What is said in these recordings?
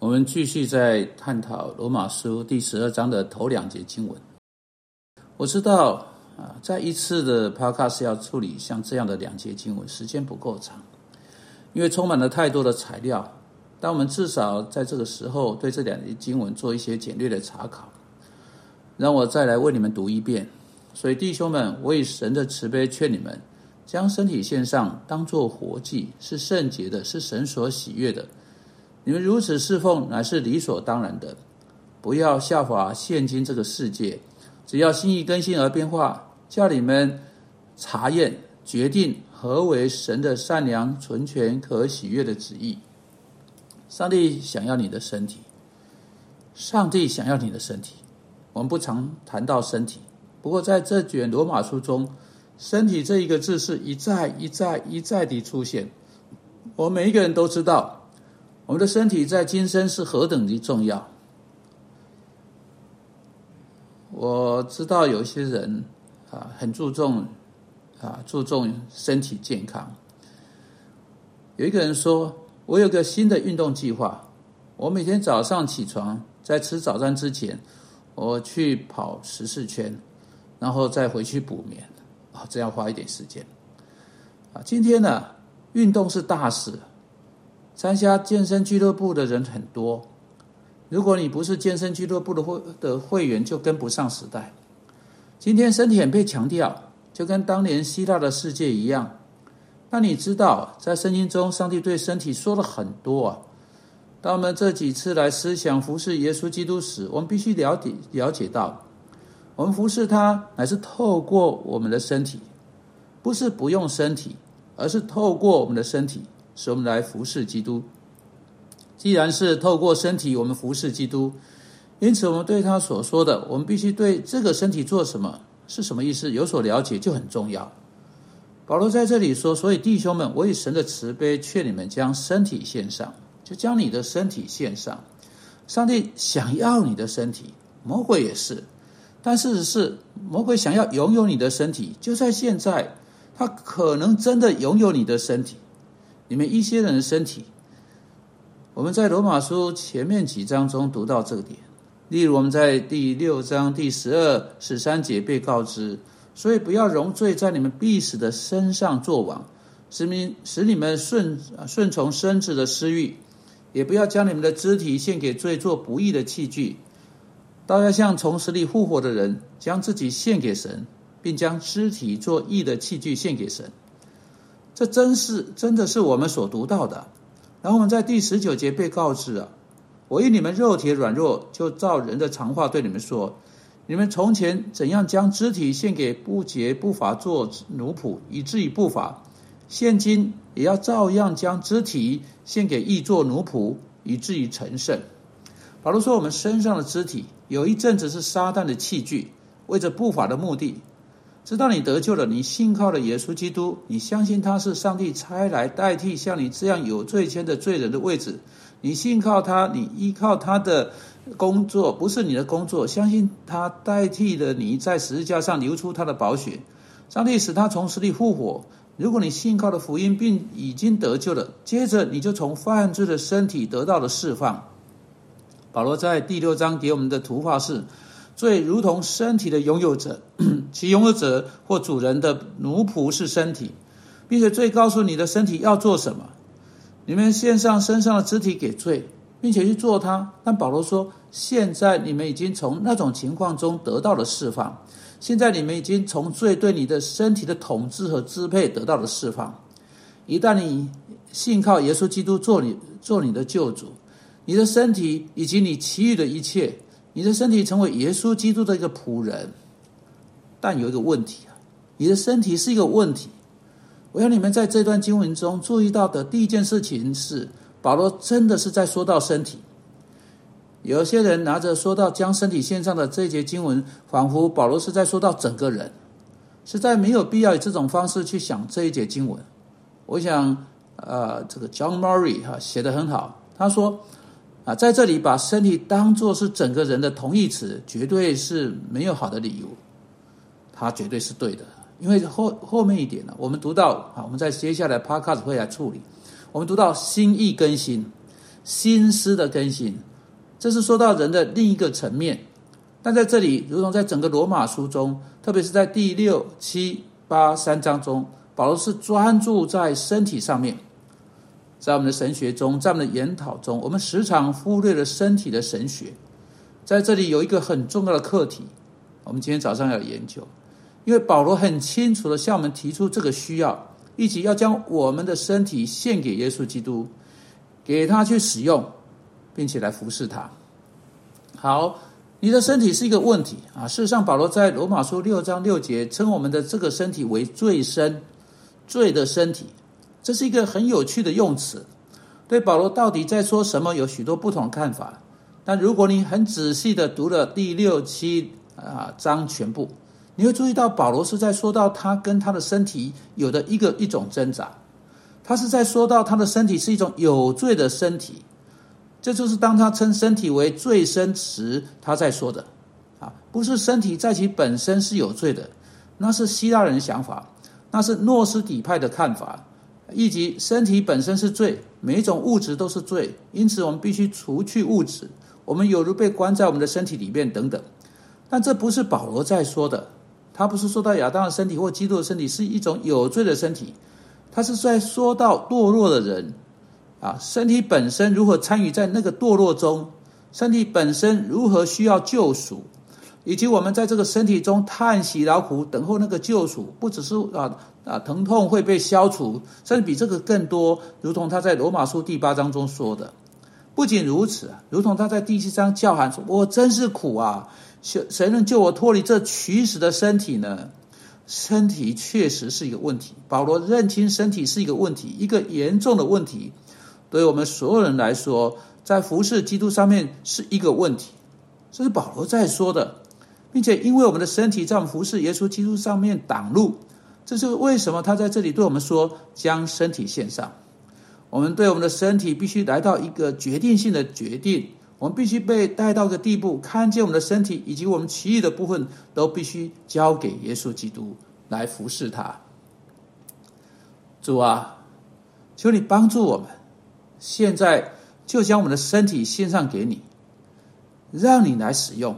我们继续在探讨罗马书第十二章的头两节经文。我知道啊，在一次的 podcast 要处理像这样的两节经文，时间不够长，因为充满了太多的材料。但我们至少在这个时候对这两节经文做一些简略的查考。让我再来为你们读一遍。所以弟兄们，我以神的慈悲劝你们，将身体献上，当作活祭，是圣洁的，是神所喜悦的。你们如此侍奉，乃是理所当然的。不要效法现今这个世界，只要心意更新而变化，叫你们查验、决定何为神的善良、纯全、可喜悦的旨意。上帝想要你的身体，上帝想要你的身体。我们不常谈到身体，不过在这卷罗马书中，“身体”这一个字是一再、一再、一再地出现。我们每一个人都知道，我们的身体在今生是何等的重要。我知道有些人啊，很注重啊，注重身体健康。有一个人说：“我有个新的运动计划，我每天早上起床，在吃早餐之前。”我去跑十四圈，然后再回去补眠，啊，这样花一点时间。啊，今天呢，运动是大事，参加健身俱乐部的人很多。如果你不是健身俱乐部的会的会员，就跟不上时代。今天身体很被强调，就跟当年希腊的世界一样。那你知道，在圣经中，上帝对身体说了很多啊。当我们这几次来思想服侍耶稣基督时，我们必须了解了解到，我们服侍他乃是透过我们的身体，不是不用身体，而是透过我们的身体，使我们来服侍基督。既然是透过身体我们服侍基督，因此我们对他所说的，我们必须对这个身体做什么是什么意思有所了解就很重要。保罗在这里说：“所以弟兄们，我以神的慈悲劝你们将身体献上。”就将你的身体献上，上帝想要你的身体，魔鬼也是，但事实是，魔鬼想要拥有你的身体，就在现在，他可能真的拥有你的身体。你们一些人的身体，我们在罗马书前面几章中读到这个点，例如我们在第六章第十二、十三节被告知，所以不要容罪在你们必死的身上作王，使你使你们顺顺从身子的私欲。也不要将你们的肢体献给罪做不义的器具，倒要像从死里复活的人，将自己献给神，并将肢体做义的器具献给神。这真是真的是我们所读到的。然后我们在第十九节被告知啊，我以你们肉体软弱，就照人的常话对你们说：你们从前怎样将肢体献给不洁不法做奴仆，以至于不法。现今也要照样将肢体献给义作奴仆，以至于成圣。保罗说：“我们身上的肢体有一阵子是撒旦的器具，为着不法的目的。直到你得救了，你信靠了耶稣基督，你相信他是上帝差来代替像你这样有罪愆的罪人的位置。你信靠他，你依靠他的工作，不是你的工作，相信他代替了你在十字架上流出他的宝血。上帝使他从死里复活。”如果你信靠了福音，并已经得救了，接着你就从犯罪的身体得到了释放。保罗在第六章给我们的图画是：罪如同身体的拥有者，其拥有者或主人的奴仆是身体，并且罪告诉你的身体要做什么。你们献上身上的肢体给罪，并且去做它。但保罗说，现在你们已经从那种情况中得到了释放。现在你们已经从罪对你的身体的统治和支配得到了释放。一旦你信靠耶稣基督做你做你的救主，你的身体以及你其余的一切，你的身体成为耶稣基督的一个仆人。但有一个问题啊，你的身体是一个问题。我要你们在这段经文中注意到的第一件事情是，保罗真的是在说到身体。有些人拿着说到将身体献上的这一节经文，仿佛保罗是在说到整个人，实在没有必要以这种方式去想这一节经文。我想，呃，这个 John Murray 哈写的很好，他说在这里把身体当作是整个人的同义词，绝对是没有好的理由。他绝对是对的，因为后后面一点呢，我们读到啊，我们在接下来 Podcast 会来处理，我们读到心意更新。心思的更新。这是说到人的另一个层面。但在这里，如同在整个罗马书中，特别是在第六、七、八三章中，保罗是专注在身体上面。在我们的神学中，在我们的研讨中，我们时常忽略了身体的神学。在这里有一个很重要的课题，我们今天早上要研究，因为保罗很清楚的向我们提出这个需要，一起要将我们的身体献给耶稣基督，给他去使用，并且来服侍他。好，你的身体是一个问题啊。事实上，保罗在罗马书六章六节称我们的这个身体为罪身，罪的身体。这是一个很有趣的用词，对保罗到底在说什么有许多不同看法。但如果你很仔细的读了第六七啊章全部，你会注意到保罗是在说到他跟他的身体有的一个一种挣扎，他是在说到他的身体是一种有罪的身体。这就是当他称身体为罪身时，他在说的啊，不是身体在其本身是有罪的，那是希腊人想法，那是诺斯底派的看法。以及身体本身是罪，每一种物质都是罪，因此我们必须除去物质。我们有如被关在我们的身体里面等等。但这不是保罗在说的，他不是说到亚当的身体或基督的身体是一种有罪的身体，他是在说到堕落的人啊，身体本身如何参与在那个堕落中，身体本身如何需要救赎。以及我们在这个身体中叹息劳苦，等候那个救赎，不只是啊啊疼痛会被消除，甚至比这个更多。如同他在罗马书第八章中说的，不仅如此，如同他在第七章叫喊说：“我真是苦啊！谁谁能救我脱离这取死的身体呢？”身体确实是一个问题。保罗认清身体是一个问题，一个严重的问题，对我们所有人来说，在服侍基督上面是一个问题。这是保罗在说的。并且，因为我们的身体在我们服侍耶稣基督上面挡路，这是为什么他在这里对我们说将身体献上。我们对我们的身体必须来到一个决定性的决定，我们必须被带到个地步，看见我们的身体以及我们其余的部分都必须交给耶稣基督来服侍他。主啊，求你帮助我们，现在就将我们的身体献上给你，让你来使用。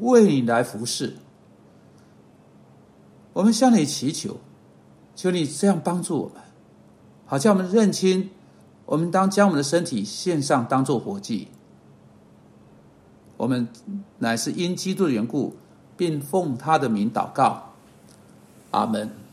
为你来服侍，我们向你祈求，求你这样帮助我们，好像我们认清，我们当将我们的身体献上，当做活祭。我们乃是因基督的缘故，并奉他的名祷告，阿门。